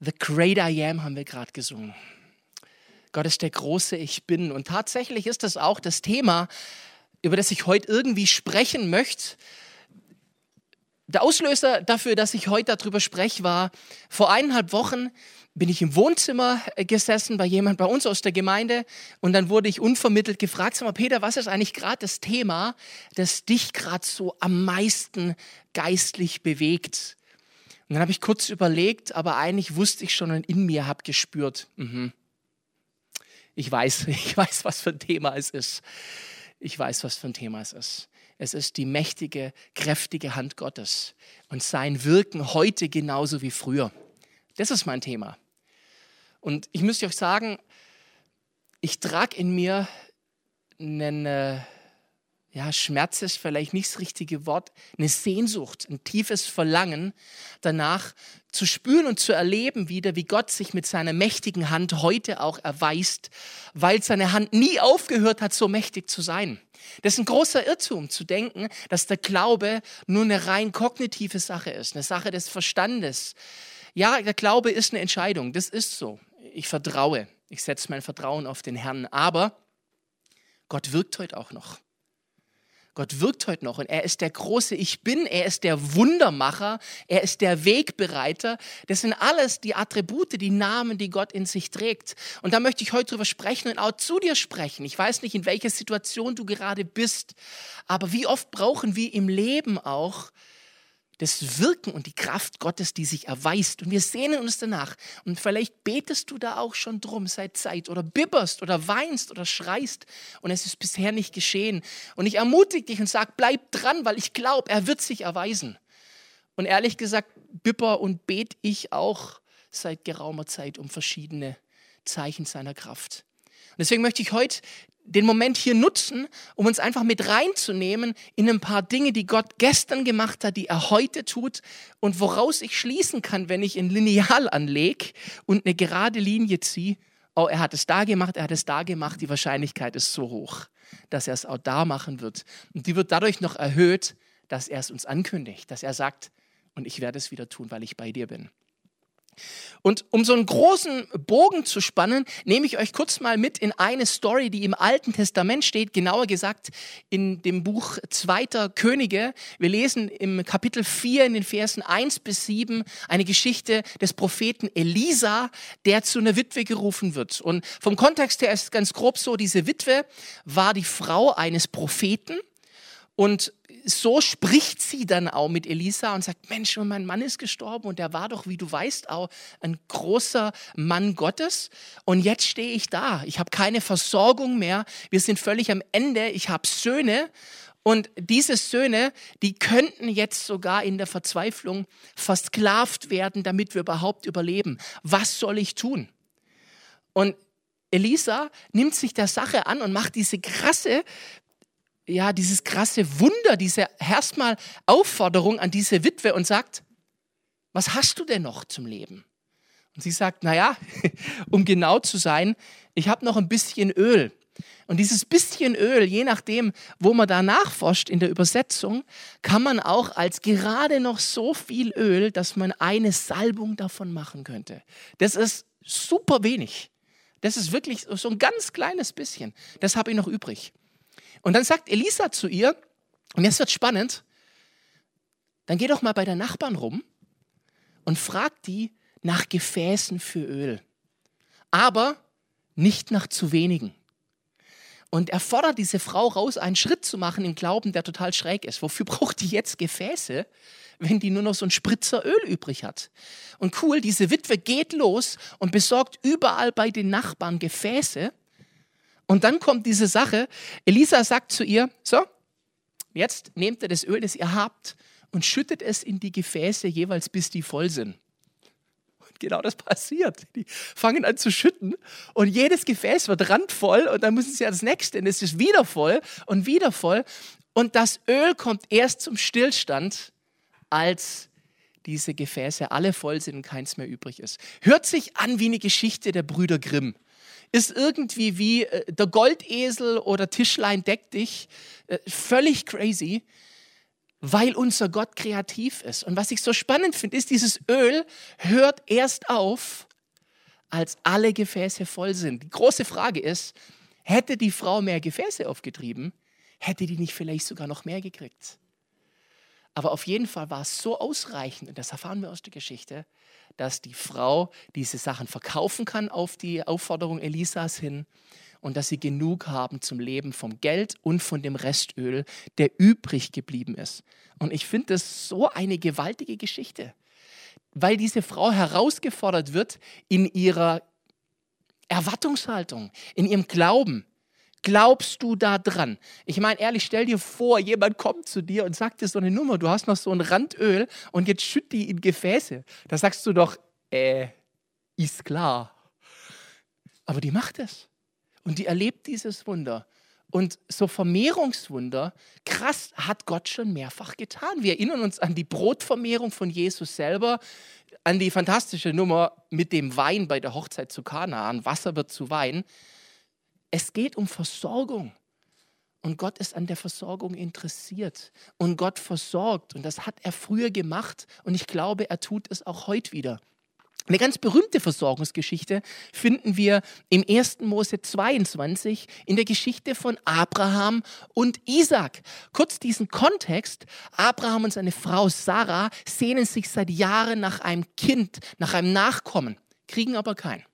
The Great I Am haben wir gerade gesungen. Gott ist der große Ich Bin. Und tatsächlich ist das auch das Thema, über das ich heute irgendwie sprechen möchte. Der Auslöser dafür, dass ich heute darüber spreche, war vor eineinhalb Wochen bin ich im Wohnzimmer äh, gesessen bei jemand bei uns aus der Gemeinde und dann wurde ich unvermittelt gefragt, sag mal Peter, was ist eigentlich gerade das Thema, das dich gerade so am meisten geistlich bewegt? Und dann habe ich kurz überlegt, aber eigentlich wusste ich schon und in mir habe gespürt, mh, ich weiß, ich weiß, was für ein Thema es ist. Ich weiß, was für ein Thema es ist. Es ist die mächtige, kräftige Hand Gottes und sein Wirken heute genauso wie früher. Das ist mein Thema. Und ich müsste euch sagen, ich trage in mir einen, äh, ja, Schmerz ist vielleicht nicht das richtige Wort, eine Sehnsucht, ein tiefes Verlangen danach zu spüren und zu erleben wieder, wie Gott sich mit seiner mächtigen Hand heute auch erweist, weil seine Hand nie aufgehört hat, so mächtig zu sein. Das ist ein großer Irrtum zu denken, dass der Glaube nur eine rein kognitive Sache ist, eine Sache des Verstandes. Ja, der Glaube ist eine Entscheidung, das ist so. Ich vertraue, ich setze mein Vertrauen auf den Herrn, aber Gott wirkt heute auch noch. Gott wirkt heute noch und er ist der große Ich Bin, er ist der Wundermacher, er ist der Wegbereiter. Das sind alles die Attribute, die Namen, die Gott in sich trägt. Und da möchte ich heute drüber sprechen und auch zu dir sprechen. Ich weiß nicht, in welcher Situation du gerade bist, aber wie oft brauchen wir im Leben auch das Wirken und die Kraft Gottes, die sich erweist. Und wir sehnen uns danach. Und vielleicht betest du da auch schon drum seit Zeit oder bibberst oder weinst oder schreist und es ist bisher nicht geschehen. Und ich ermutige dich und sage, bleib dran, weil ich glaube, er wird sich erweisen. Und ehrlich gesagt, bibber und bet ich auch seit geraumer Zeit um verschiedene Zeichen seiner Kraft. Und deswegen möchte ich heute den Moment hier nutzen, um uns einfach mit reinzunehmen in ein paar Dinge, die Gott gestern gemacht hat, die er heute tut und woraus ich schließen kann, wenn ich ein Lineal anlege und eine gerade Linie ziehe. Oh, er hat es da gemacht, er hat es da gemacht. Die Wahrscheinlichkeit ist so hoch, dass er es auch da machen wird. Und die wird dadurch noch erhöht, dass er es uns ankündigt, dass er sagt, und ich werde es wieder tun, weil ich bei dir bin. Und um so einen großen Bogen zu spannen, nehme ich euch kurz mal mit in eine Story, die im Alten Testament steht, genauer gesagt in dem Buch Zweiter Könige. Wir lesen im Kapitel 4 in den Versen 1 bis 7 eine Geschichte des Propheten Elisa, der zu einer Witwe gerufen wird. Und vom Kontext her ist ganz grob so, diese Witwe war die Frau eines Propheten und so spricht sie dann auch mit Elisa und sagt, Mensch, mein Mann ist gestorben und der war doch, wie du weißt, auch ein großer Mann Gottes. Und jetzt stehe ich da. Ich habe keine Versorgung mehr. Wir sind völlig am Ende. Ich habe Söhne. Und diese Söhne, die könnten jetzt sogar in der Verzweiflung versklavt werden, damit wir überhaupt überleben. Was soll ich tun? Und Elisa nimmt sich der Sache an und macht diese krasse ja, dieses krasse Wunder, diese erstmal Aufforderung an diese Witwe und sagt, was hast du denn noch zum Leben? Und sie sagt, naja, um genau zu sein, ich habe noch ein bisschen Öl. Und dieses bisschen Öl, je nachdem, wo man da nachforscht in der Übersetzung, kann man auch als gerade noch so viel Öl, dass man eine Salbung davon machen könnte. Das ist super wenig. Das ist wirklich so ein ganz kleines bisschen. Das habe ich noch übrig. Und dann sagt Elisa zu ihr, und jetzt wird spannend, dann geh doch mal bei der Nachbarn rum und frag die nach Gefäßen für Öl. Aber nicht nach zu wenigen. Und er fordert diese Frau raus, einen Schritt zu machen im Glauben, der total schräg ist. Wofür braucht die jetzt Gefäße, wenn die nur noch so ein Spritzer Öl übrig hat? Und cool, diese Witwe geht los und besorgt überall bei den Nachbarn Gefäße und dann kommt diese Sache, Elisa sagt zu ihr, so, jetzt nehmt ihr das Öl, das ihr habt, und schüttet es in die Gefäße jeweils, bis die voll sind. Und genau das passiert. Die fangen an zu schütten und jedes Gefäß wird randvoll und dann müssen sie ans nächste und es ist wieder voll und wieder voll. Und das Öl kommt erst zum Stillstand, als diese Gefäße alle voll sind und keins mehr übrig ist. Hört sich an wie eine Geschichte der Brüder Grimm ist irgendwie wie äh, der Goldesel oder Tischlein deck dich. Äh, völlig crazy. weil unser Gott kreativ ist. Und was ich so spannend finde, ist, dieses Öl hört erst auf, als alle Gefäße voll sind. Die große Frage ist, hätte die Frau mehr Gefäße aufgetrieben, hätte die nicht vielleicht sogar noch mehr gekriegt. Aber auf jeden Fall war es so ausreichend, und das erfahren wir aus der Geschichte, dass die Frau diese Sachen verkaufen kann auf die Aufforderung Elisas hin und dass sie genug haben zum Leben vom Geld und von dem Restöl, der übrig geblieben ist. Und ich finde das so eine gewaltige Geschichte, weil diese Frau herausgefordert wird in ihrer Erwartungshaltung, in ihrem Glauben. Glaubst du da dran? Ich meine, ehrlich, stell dir vor, jemand kommt zu dir und sagt dir so eine Nummer, du hast noch so ein Randöl und jetzt schütt die in Gefäße. Da sagst du doch, äh, ist klar. Aber die macht es. Und die erlebt dieses Wunder. Und so Vermehrungswunder, krass, hat Gott schon mehrfach getan. Wir erinnern uns an die Brotvermehrung von Jesus selber, an die fantastische Nummer mit dem Wein bei der Hochzeit zu Kanaan. Wasser wird zu Wein. Es geht um Versorgung. Und Gott ist an der Versorgung interessiert. Und Gott versorgt. Und das hat er früher gemacht. Und ich glaube, er tut es auch heute wieder. Eine ganz berühmte Versorgungsgeschichte finden wir im 1. Mose 22 in der Geschichte von Abraham und Isaac. Kurz diesen Kontext. Abraham und seine Frau Sarah sehnen sich seit Jahren nach einem Kind, nach einem Nachkommen, kriegen aber keinen.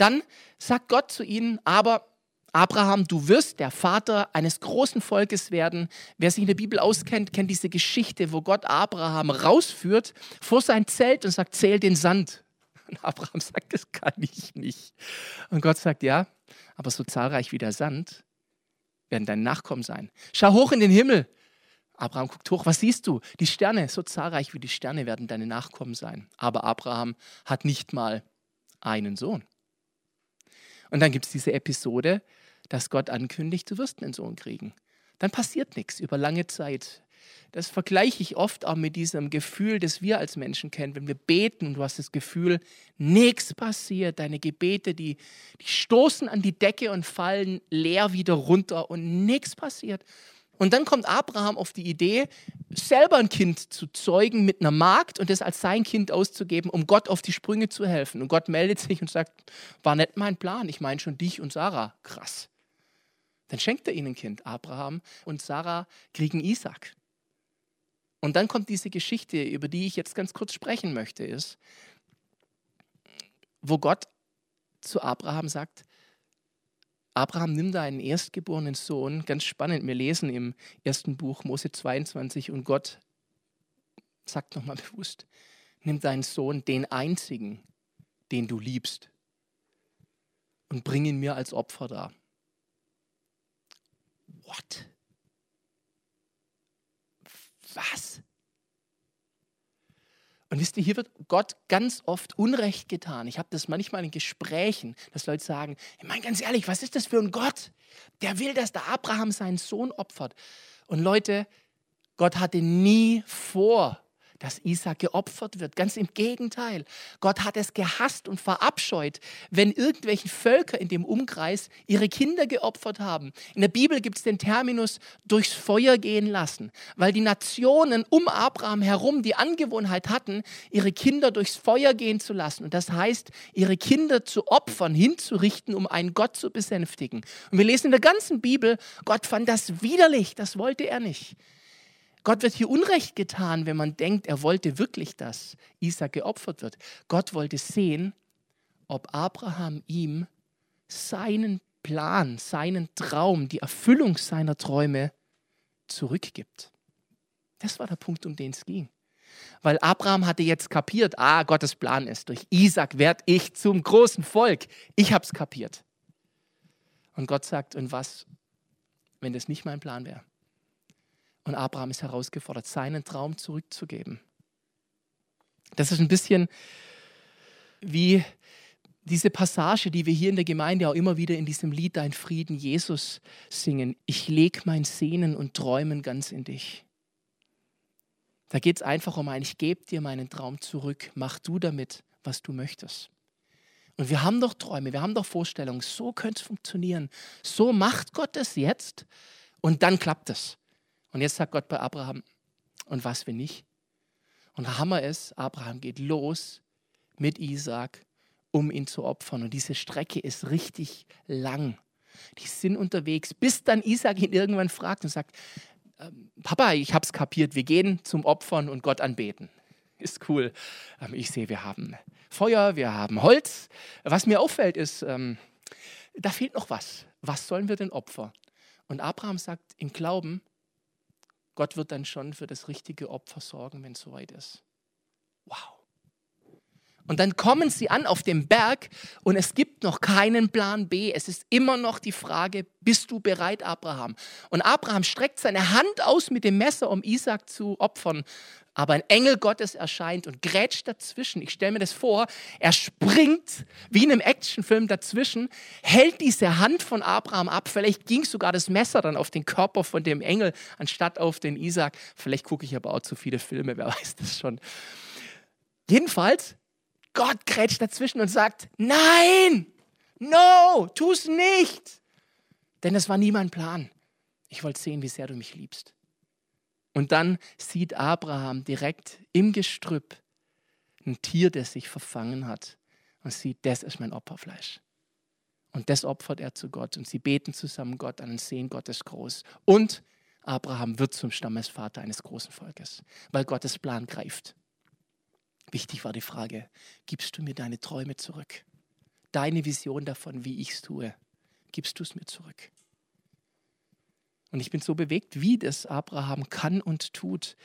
Dann sagt Gott zu ihnen, aber Abraham, du wirst der Vater eines großen Volkes werden. Wer sich in der Bibel auskennt, kennt diese Geschichte, wo Gott Abraham rausführt vor sein Zelt und sagt, zähl den Sand. Und Abraham sagt, das kann ich nicht. Und Gott sagt, ja, aber so zahlreich wie der Sand werden deine Nachkommen sein. Schau hoch in den Himmel. Abraham guckt hoch, was siehst du? Die Sterne, so zahlreich wie die Sterne werden deine Nachkommen sein. Aber Abraham hat nicht mal einen Sohn. Und dann gibt es diese Episode, dass Gott ankündigt, du wirst einen Sohn kriegen. Dann passiert nichts über lange Zeit. Das vergleiche ich oft auch mit diesem Gefühl, das wir als Menschen kennen, wenn wir beten und du hast das Gefühl, nichts passiert. Deine Gebete, die, die stoßen an die Decke und fallen leer wieder runter und nichts passiert. Und dann kommt Abraham auf die Idee, selber ein Kind zu zeugen mit einer Magd und das als sein Kind auszugeben, um Gott auf die Sprünge zu helfen. Und Gott meldet sich und sagt, war nicht mein Plan, ich meine schon dich und Sarah. Krass. Dann schenkt er ihnen ein Kind. Abraham und Sarah kriegen Isaac. Und dann kommt diese Geschichte, über die ich jetzt ganz kurz sprechen möchte, ist, wo Gott zu Abraham sagt, Abraham nimmt einen erstgeborenen Sohn, ganz spannend, wir lesen im ersten Buch Mose 22 und Gott sagt nochmal bewusst, nimm deinen Sohn, den einzigen, den du liebst, und bring ihn mir als Opfer dar. What? Was? Und wisst ihr, hier wird Gott ganz oft Unrecht getan. Ich habe das manchmal in Gesprächen, dass Leute sagen, ich meine ganz ehrlich, was ist das für ein Gott? Der will, dass der Abraham seinen Sohn opfert. Und Leute, Gott hatte nie vor, dass Isaac geopfert wird. Ganz im Gegenteil. Gott hat es gehasst und verabscheut, wenn irgendwelche Völker in dem Umkreis ihre Kinder geopfert haben. In der Bibel gibt es den Terminus durchs Feuer gehen lassen, weil die Nationen um Abraham herum die Angewohnheit hatten, ihre Kinder durchs Feuer gehen zu lassen. Und das heißt, ihre Kinder zu opfern, hinzurichten, um einen Gott zu besänftigen. Und wir lesen in der ganzen Bibel, Gott fand das widerlich, das wollte er nicht. Gott wird hier Unrecht getan, wenn man denkt, er wollte wirklich, dass Isaac geopfert wird. Gott wollte sehen, ob Abraham ihm seinen Plan, seinen Traum, die Erfüllung seiner Träume zurückgibt. Das war der Punkt, um den es ging. Weil Abraham hatte jetzt kapiert, ah, Gottes Plan ist, durch Isaac werde ich zum großen Volk. Ich habe es kapiert. Und Gott sagt, und was, wenn das nicht mein Plan wäre? Und Abraham ist herausgefordert, seinen Traum zurückzugeben. Das ist ein bisschen wie diese Passage, die wir hier in der Gemeinde auch immer wieder in diesem Lied Dein Frieden Jesus singen. Ich leg mein Sehnen und Träumen ganz in dich. Da geht es einfach um ein, ich gebe dir meinen Traum zurück, mach du damit, was du möchtest. Und wir haben doch Träume, wir haben doch Vorstellungen, so könnte es funktionieren. So macht Gott es jetzt und dann klappt es. Und jetzt sagt Gott bei Abraham, und was, wenn nicht? Und Hammer ist, Abraham geht los mit Isaac, um ihn zu opfern. Und diese Strecke ist richtig lang. Die sind unterwegs, bis dann Isaac ihn irgendwann fragt und sagt, ähm, Papa, ich hab's kapiert, wir gehen zum Opfern und Gott anbeten. Ist cool. Ähm, ich sehe, wir haben Feuer, wir haben Holz. Was mir auffällt, ist, ähm, da fehlt noch was. Was sollen wir denn opfern? Und Abraham sagt im Glauben, Gott wird dann schon für das richtige Opfer sorgen, wenn es soweit ist. Wow. Und dann kommen sie an auf dem Berg und es gibt noch keinen Plan B. Es ist immer noch die Frage, bist du bereit, Abraham? Und Abraham streckt seine Hand aus mit dem Messer, um Isaac zu opfern. Aber ein Engel Gottes erscheint und grätscht dazwischen. Ich stelle mir das vor, er springt wie in einem Actionfilm dazwischen, hält diese Hand von Abraham ab. Vielleicht ging sogar das Messer dann auf den Körper von dem Engel anstatt auf den Isaac. Vielleicht gucke ich aber auch zu viele Filme, wer weiß das schon. Jedenfalls Gott grätscht dazwischen und sagt, nein, no, tu es nicht. Denn es war nie mein Plan. Ich wollte sehen, wie sehr du mich liebst. Und dann sieht Abraham direkt im Gestrüpp ein Tier, das sich verfangen hat und sieht, das ist mein Opferfleisch. Und das opfert er zu Gott und sie beten zusammen Gott an und sehen, Gott ist groß. Und Abraham wird zum Stammesvater eines großen Volkes, weil Gottes Plan greift. Wichtig war die Frage, gibst du mir deine Träume zurück? Deine Vision davon, wie ich es tue, gibst du es mir zurück? Und ich bin so bewegt, wie das Abraham kann und tut.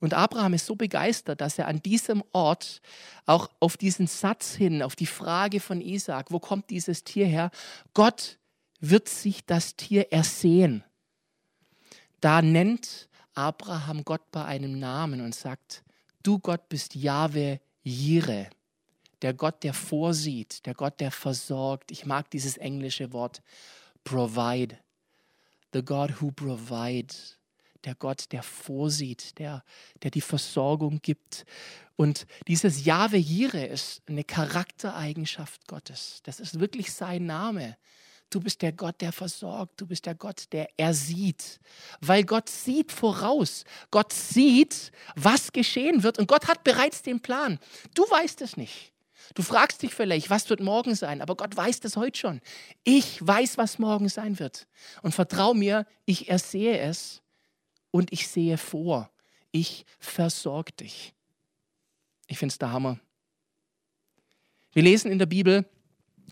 Und Abraham ist so begeistert, dass er an diesem Ort auch auf diesen Satz hin, auf die Frage von Isaac, wo kommt dieses Tier her? Gott wird sich das Tier ersehen. Da nennt Abraham Gott bei einem Namen und sagt, Du Gott bist Jahwe Jire, der Gott, der vorsieht, der Gott, der versorgt. Ich mag dieses englische Wort provide. The God who provides. Der Gott, der vorsieht, der, der die Versorgung gibt. Und dieses Jahwe Jire ist eine Charaktereigenschaft Gottes. Das ist wirklich sein Name. Du bist der Gott, der versorgt. Du bist der Gott, der ersieht. Weil Gott sieht voraus. Gott sieht, was geschehen wird. Und Gott hat bereits den Plan. Du weißt es nicht. Du fragst dich vielleicht, was wird morgen sein? Aber Gott weiß das heute schon. Ich weiß, was morgen sein wird. Und vertrau mir, ich ersehe es und ich sehe vor. Ich versorge dich. Ich finde es der Hammer. Wir lesen in der Bibel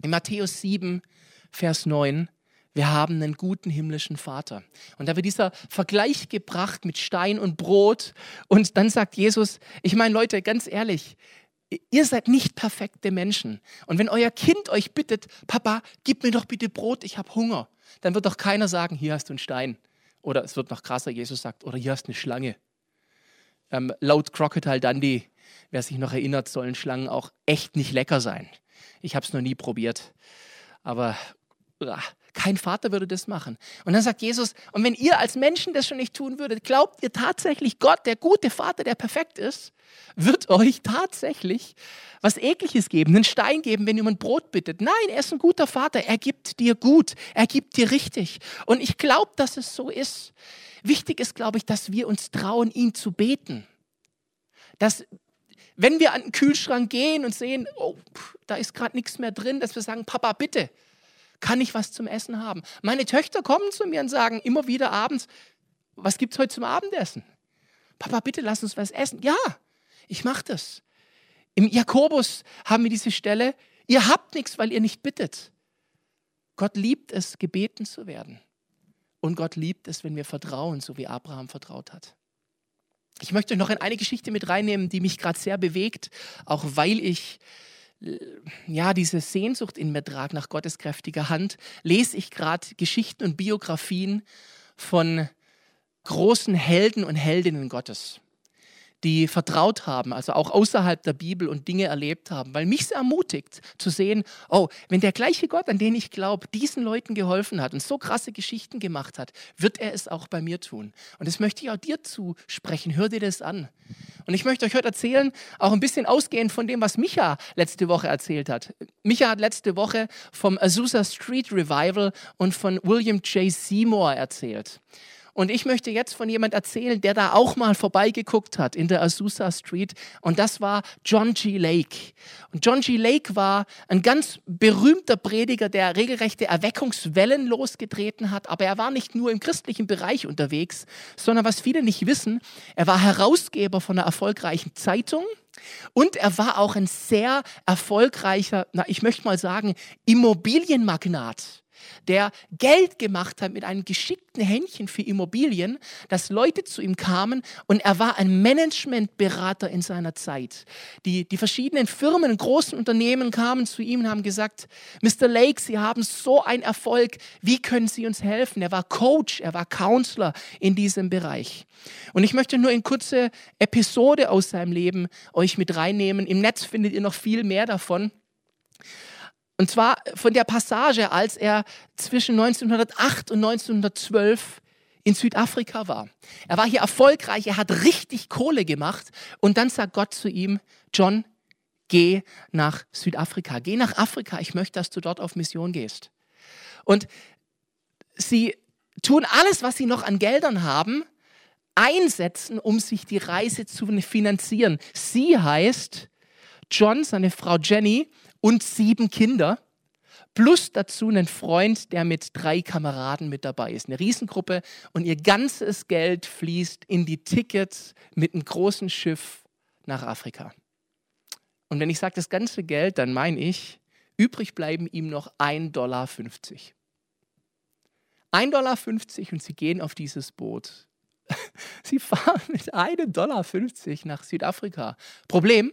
in Matthäus 7, Vers 9, wir haben einen guten himmlischen Vater. Und da wird dieser Vergleich gebracht mit Stein und Brot. Und dann sagt Jesus, ich meine Leute, ganz ehrlich, ihr seid nicht perfekte Menschen. Und wenn euer Kind euch bittet, Papa, gib mir doch bitte Brot, ich habe Hunger, dann wird doch keiner sagen, hier hast du einen Stein. Oder es wird noch krasser, Jesus sagt, oder hier hast du eine Schlange. Ähm, laut Crocodile Dundee, wer sich noch erinnert, sollen Schlangen auch echt nicht lecker sein. Ich habe es noch nie probiert. Aber kein Vater würde das machen. Und dann sagt Jesus, und wenn ihr als Menschen das schon nicht tun würdet, glaubt ihr tatsächlich, Gott, der gute Vater, der perfekt ist, wird euch tatsächlich was Ekliges geben, einen Stein geben, wenn ihr um ein Brot bittet. Nein, er ist ein guter Vater, er gibt dir gut, er gibt dir richtig. Und ich glaube, dass es so ist. Wichtig ist, glaube ich, dass wir uns trauen, ihn zu beten. Dass wenn wir an den Kühlschrank gehen und sehen, oh, da ist gerade nichts mehr drin, dass wir sagen, Papa, bitte, kann ich was zum Essen haben? Meine Töchter kommen zu mir und sagen immer wieder abends, was gibt es heute zum Abendessen? Papa, bitte lass uns was essen. Ja, ich mache das. Im Jakobus haben wir diese Stelle, ihr habt nichts, weil ihr nicht bittet. Gott liebt es, gebeten zu werden. Und Gott liebt es, wenn wir vertrauen, so wie Abraham vertraut hat. Ich möchte euch noch in eine Geschichte mit reinnehmen, die mich gerade sehr bewegt, auch weil ich ja, diese Sehnsucht in mir trage nach Gottes kräftiger Hand, lese ich gerade Geschichten und Biografien von großen Helden und Heldinnen Gottes die vertraut haben, also auch außerhalb der Bibel und Dinge erlebt haben, weil mich es ermutigt zu sehen, oh, wenn der gleiche Gott, an den ich glaube, diesen Leuten geholfen hat und so krasse Geschichten gemacht hat, wird er es auch bei mir tun. Und das möchte ich auch dir zusprechen. Hör dir das an. Und ich möchte euch heute erzählen, auch ein bisschen ausgehend von dem, was Micha letzte Woche erzählt hat. Micha hat letzte Woche vom Azusa Street Revival und von William J. Seymour erzählt. Und ich möchte jetzt von jemand erzählen, der da auch mal vorbeigeguckt hat in der Azusa Street. Und das war John G. Lake. Und John G. Lake war ein ganz berühmter Prediger, der regelrechte Erweckungswellen losgetreten hat. Aber er war nicht nur im christlichen Bereich unterwegs, sondern was viele nicht wissen, er war Herausgeber von einer erfolgreichen Zeitung. Und er war auch ein sehr erfolgreicher, na, ich möchte mal sagen, Immobilienmagnat der Geld gemacht hat mit einem geschickten Händchen für Immobilien, dass Leute zu ihm kamen und er war ein Managementberater in seiner Zeit. Die, die verschiedenen Firmen, großen Unternehmen kamen zu ihm und haben gesagt, Mr. Lake, Sie haben so einen Erfolg, wie können Sie uns helfen? Er war Coach, er war Counselor in diesem Bereich. Und ich möchte nur in kurze Episode aus seinem Leben euch mit reinnehmen. Im Netz findet ihr noch viel mehr davon. Und zwar von der Passage, als er zwischen 1908 und 1912 in Südafrika war. Er war hier erfolgreich, er hat richtig Kohle gemacht und dann sagt Gott zu ihm, John, geh nach Südafrika, geh nach Afrika, ich möchte, dass du dort auf Mission gehst. Und sie tun alles, was sie noch an Geldern haben, einsetzen, um sich die Reise zu finanzieren. Sie heißt John, seine Frau Jenny und sieben Kinder. Plus dazu einen Freund, der mit drei Kameraden mit dabei ist. Eine Riesengruppe und ihr ganzes Geld fließt in die Tickets mit einem großen Schiff nach Afrika. Und wenn ich sage das ganze Geld, dann meine ich, übrig bleiben ihm noch 1,50 Dollar. 1,50 Dollar und sie gehen auf dieses Boot. Sie fahren mit 1,50 Dollar nach Südafrika. Problem,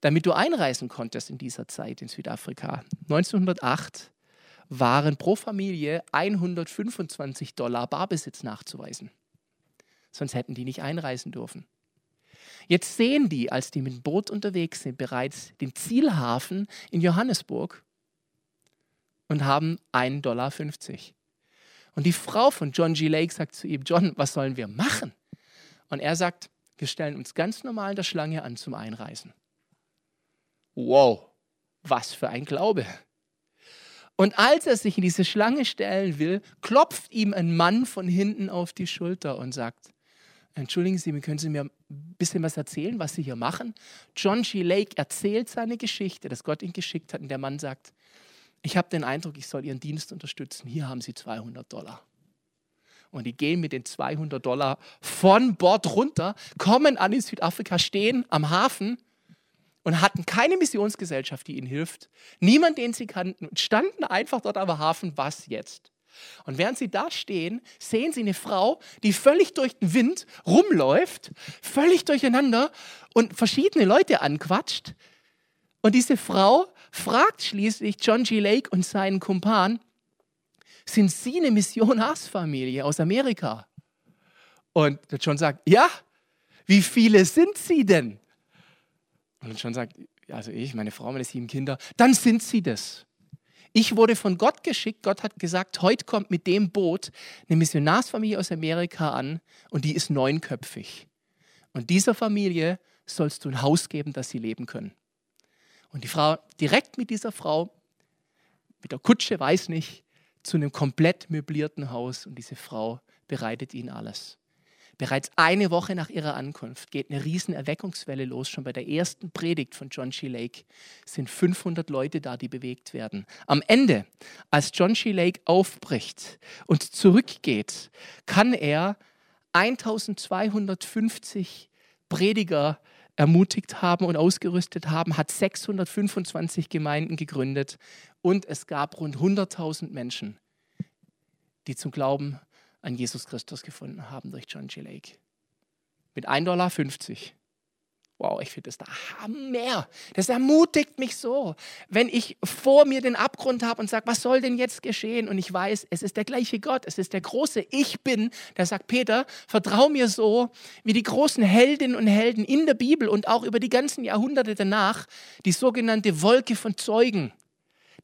damit du einreisen konntest in dieser Zeit in Südafrika. 1908 waren pro Familie 125 Dollar Barbesitz nachzuweisen. Sonst hätten die nicht einreisen dürfen. Jetzt sehen die, als die mit dem Boot unterwegs sind, bereits den Zielhafen in Johannesburg und haben 1,50 Dollar. Und die Frau von John G. Lake sagt zu ihm, John, was sollen wir machen? Und er sagt, wir stellen uns ganz normal in der Schlange an zum Einreisen. Wow, was für ein Glaube. Und als er sich in diese Schlange stellen will, klopft ihm ein Mann von hinten auf die Schulter und sagt, entschuldigen Sie, können Sie mir ein bisschen was erzählen, was Sie hier machen? John G. Lake erzählt seine Geschichte, dass Gott ihn geschickt hat und der Mann sagt, ich habe den Eindruck, ich soll Ihren Dienst unterstützen, hier haben Sie 200 Dollar. Und die gehen mit den 200 Dollar von Bord runter, kommen an in Südafrika, stehen am Hafen und hatten keine Missionsgesellschaft, die ihnen hilft. Niemand, den sie kannten standen einfach dort am Hafen. Was jetzt? Und während sie da stehen, sehen sie eine Frau, die völlig durch den Wind rumläuft, völlig durcheinander und verschiedene Leute anquatscht. Und diese Frau fragt schließlich John G. Lake und seinen Kumpan, sind Sie eine Missionarsfamilie aus Amerika? Und der John sagt, ja, wie viele sind Sie denn? Und dann schon sagt, also ich, meine Frau, meine sieben Kinder, dann sind sie das. Ich wurde von Gott geschickt. Gott hat gesagt, heute kommt mit dem Boot eine Missionarsfamilie aus Amerika an und die ist neunköpfig. Und dieser Familie sollst du ein Haus geben, dass sie leben können. Und die Frau direkt mit dieser Frau, mit der Kutsche, weiß nicht, zu einem komplett möblierten Haus und diese Frau bereitet ihnen alles. Bereits eine Woche nach ihrer Ankunft geht eine riesen Erweckungswelle los. Schon bei der ersten Predigt von John G. Lake sind 500 Leute da, die bewegt werden. Am Ende, als John G. Lake aufbricht und zurückgeht, kann er 1250 Prediger ermutigt haben und ausgerüstet haben, hat 625 Gemeinden gegründet und es gab rund 100.000 Menschen, die zum Glauben an Jesus Christus gefunden haben durch John G. Lake. Mit 1,50 Dollar. Wow, ich finde das der Hammer. Das ermutigt mich so, wenn ich vor mir den Abgrund habe und sage, was soll denn jetzt geschehen? Und ich weiß, es ist der gleiche Gott, es ist der große Ich bin, der sagt, Peter, vertrau mir so, wie die großen Heldinnen und Helden in der Bibel und auch über die ganzen Jahrhunderte danach, die sogenannte Wolke von Zeugen,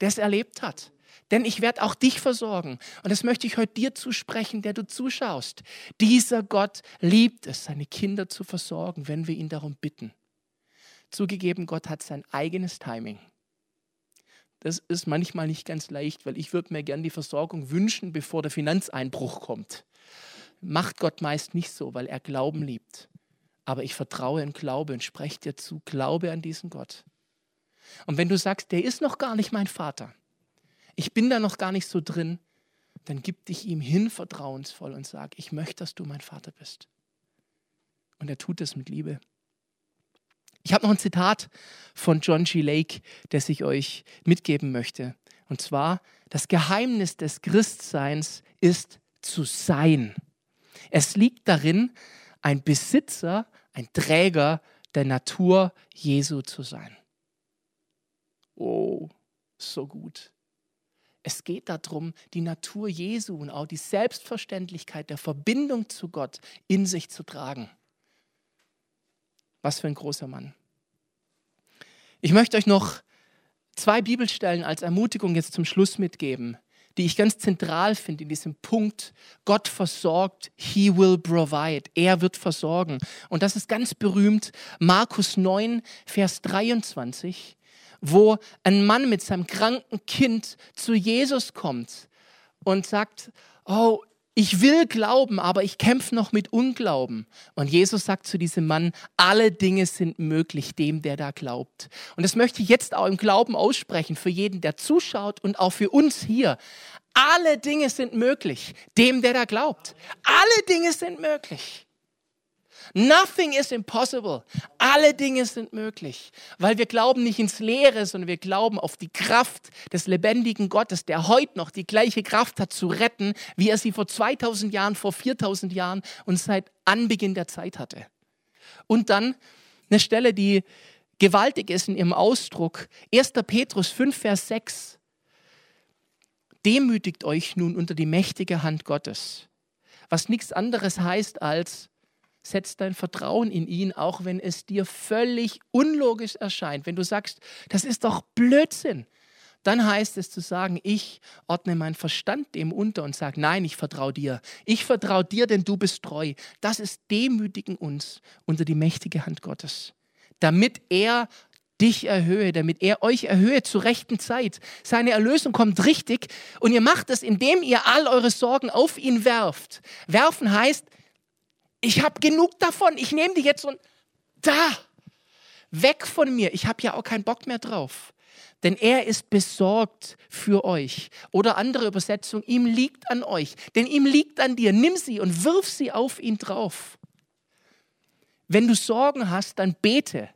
das erlebt hat denn ich werde auch dich versorgen. Und das möchte ich heute dir zusprechen, der du zuschaust. Dieser Gott liebt es, seine Kinder zu versorgen, wenn wir ihn darum bitten. Zugegeben, Gott hat sein eigenes Timing. das ist manchmal nicht ganz leicht, weil ich würde mir gern die Versorgung wünschen, bevor der Finanzeinbruch kommt. Macht Gott meist nicht so, weil er Glauben liebt. Aber ich vertraue in Glaube und spreche dir zu, glaube an diesen Gott. Und wenn du sagst, der ist noch gar nicht mein Vater, ich bin da noch gar nicht so drin, dann gib dich ihm hin vertrauensvoll und sag, ich möchte, dass du mein Vater bist. Und er tut es mit Liebe. Ich habe noch ein Zitat von John G. Lake, das ich euch mitgeben möchte. Und zwar, das Geheimnis des Christseins ist zu sein. Es liegt darin, ein Besitzer, ein Träger der Natur Jesu zu sein. Oh, so gut. Es geht darum, die Natur Jesu und auch die Selbstverständlichkeit der Verbindung zu Gott in sich zu tragen. Was für ein großer Mann. Ich möchte euch noch zwei Bibelstellen als Ermutigung jetzt zum Schluss mitgeben, die ich ganz zentral finde in diesem Punkt. Gott versorgt, He will provide. Er wird versorgen. Und das ist ganz berühmt, Markus 9, Vers 23, wo ein Mann mit seinem kranken Kind zu Jesus kommt und sagt, oh, ich will glauben, aber ich kämpfe noch mit Unglauben. Und Jesus sagt zu diesem Mann, alle Dinge sind möglich dem, der da glaubt. Und das möchte ich jetzt auch im Glauben aussprechen, für jeden, der zuschaut und auch für uns hier. Alle Dinge sind möglich dem, der da glaubt. Alle Dinge sind möglich. Nothing is impossible. Alle Dinge sind möglich, weil wir glauben nicht ins Leere, sondern wir glauben auf die Kraft des lebendigen Gottes, der heute noch die gleiche Kraft hat zu retten, wie er sie vor 2000 Jahren, vor 4000 Jahren und seit Anbeginn der Zeit hatte. Und dann eine Stelle, die gewaltig ist in ihrem Ausdruck. 1. Petrus 5, Vers 6. Demütigt euch nun unter die mächtige Hand Gottes. Was nichts anderes heißt als, Setz dein Vertrauen in ihn, auch wenn es dir völlig unlogisch erscheint. Wenn du sagst, das ist doch Blödsinn, dann heißt es zu sagen, ich ordne meinen Verstand dem unter und sage, nein, ich vertraue dir. Ich vertraue dir, denn du bist treu. Das ist Demütigen uns unter die mächtige Hand Gottes, damit er dich erhöhe, damit er euch erhöhe zur rechten Zeit. Seine Erlösung kommt richtig und ihr macht es, indem ihr all eure Sorgen auf ihn werft. Werfen heißt, ich habe genug davon, ich nehme die jetzt und da, weg von mir, ich habe ja auch keinen Bock mehr drauf. Denn er ist besorgt für euch. Oder andere Übersetzung, ihm liegt an euch. Denn ihm liegt an dir. Nimm sie und wirf sie auf ihn drauf. Wenn du Sorgen hast, dann bete.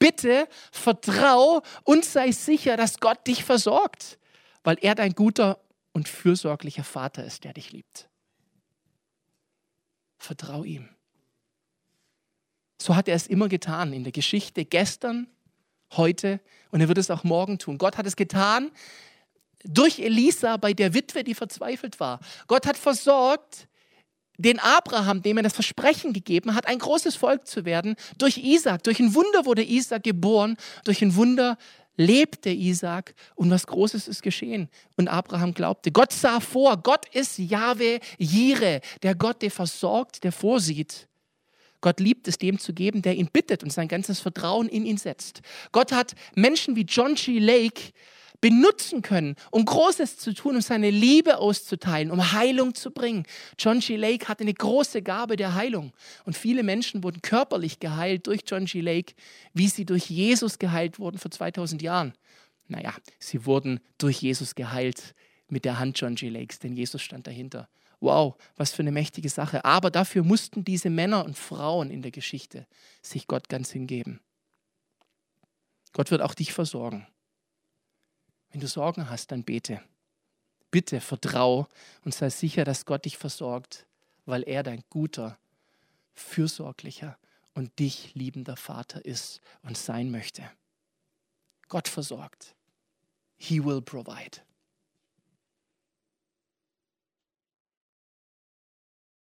Bitte vertrau und sei sicher, dass Gott dich versorgt, weil er dein guter und fürsorglicher Vater ist, der dich liebt. Vertrau ihm. So hat er es immer getan in der Geschichte, gestern, heute und er wird es auch morgen tun. Gott hat es getan durch Elisa bei der Witwe, die verzweifelt war. Gott hat versorgt den Abraham, dem er das Versprechen gegeben hat, ein großes Volk zu werden, durch Isaac. Durch ein Wunder wurde Isaac geboren, durch ein Wunder lebte Isaac und was Großes ist geschehen. Und Abraham glaubte. Gott sah vor, Gott ist Jahwe Jire, der Gott, der versorgt, der vorsieht. Gott liebt es, dem zu geben, der ihn bittet und sein ganzes Vertrauen in ihn setzt. Gott hat Menschen wie John G. Lake benutzen können, um Großes zu tun, um seine Liebe auszuteilen, um Heilung zu bringen. John G. Lake hatte eine große Gabe der Heilung und viele Menschen wurden körperlich geheilt durch John G. Lake, wie sie durch Jesus geheilt wurden vor 2000 Jahren. Naja, sie wurden durch Jesus geheilt mit der Hand John G. Lakes, denn Jesus stand dahinter. Wow, was für eine mächtige Sache. Aber dafür mussten diese Männer und Frauen in der Geschichte sich Gott ganz hingeben. Gott wird auch dich versorgen. Wenn du Sorgen hast, dann bete. Bitte vertrau und sei sicher, dass Gott dich versorgt, weil er dein guter, fürsorglicher und dich liebender Vater ist und sein möchte. Gott versorgt. He will provide.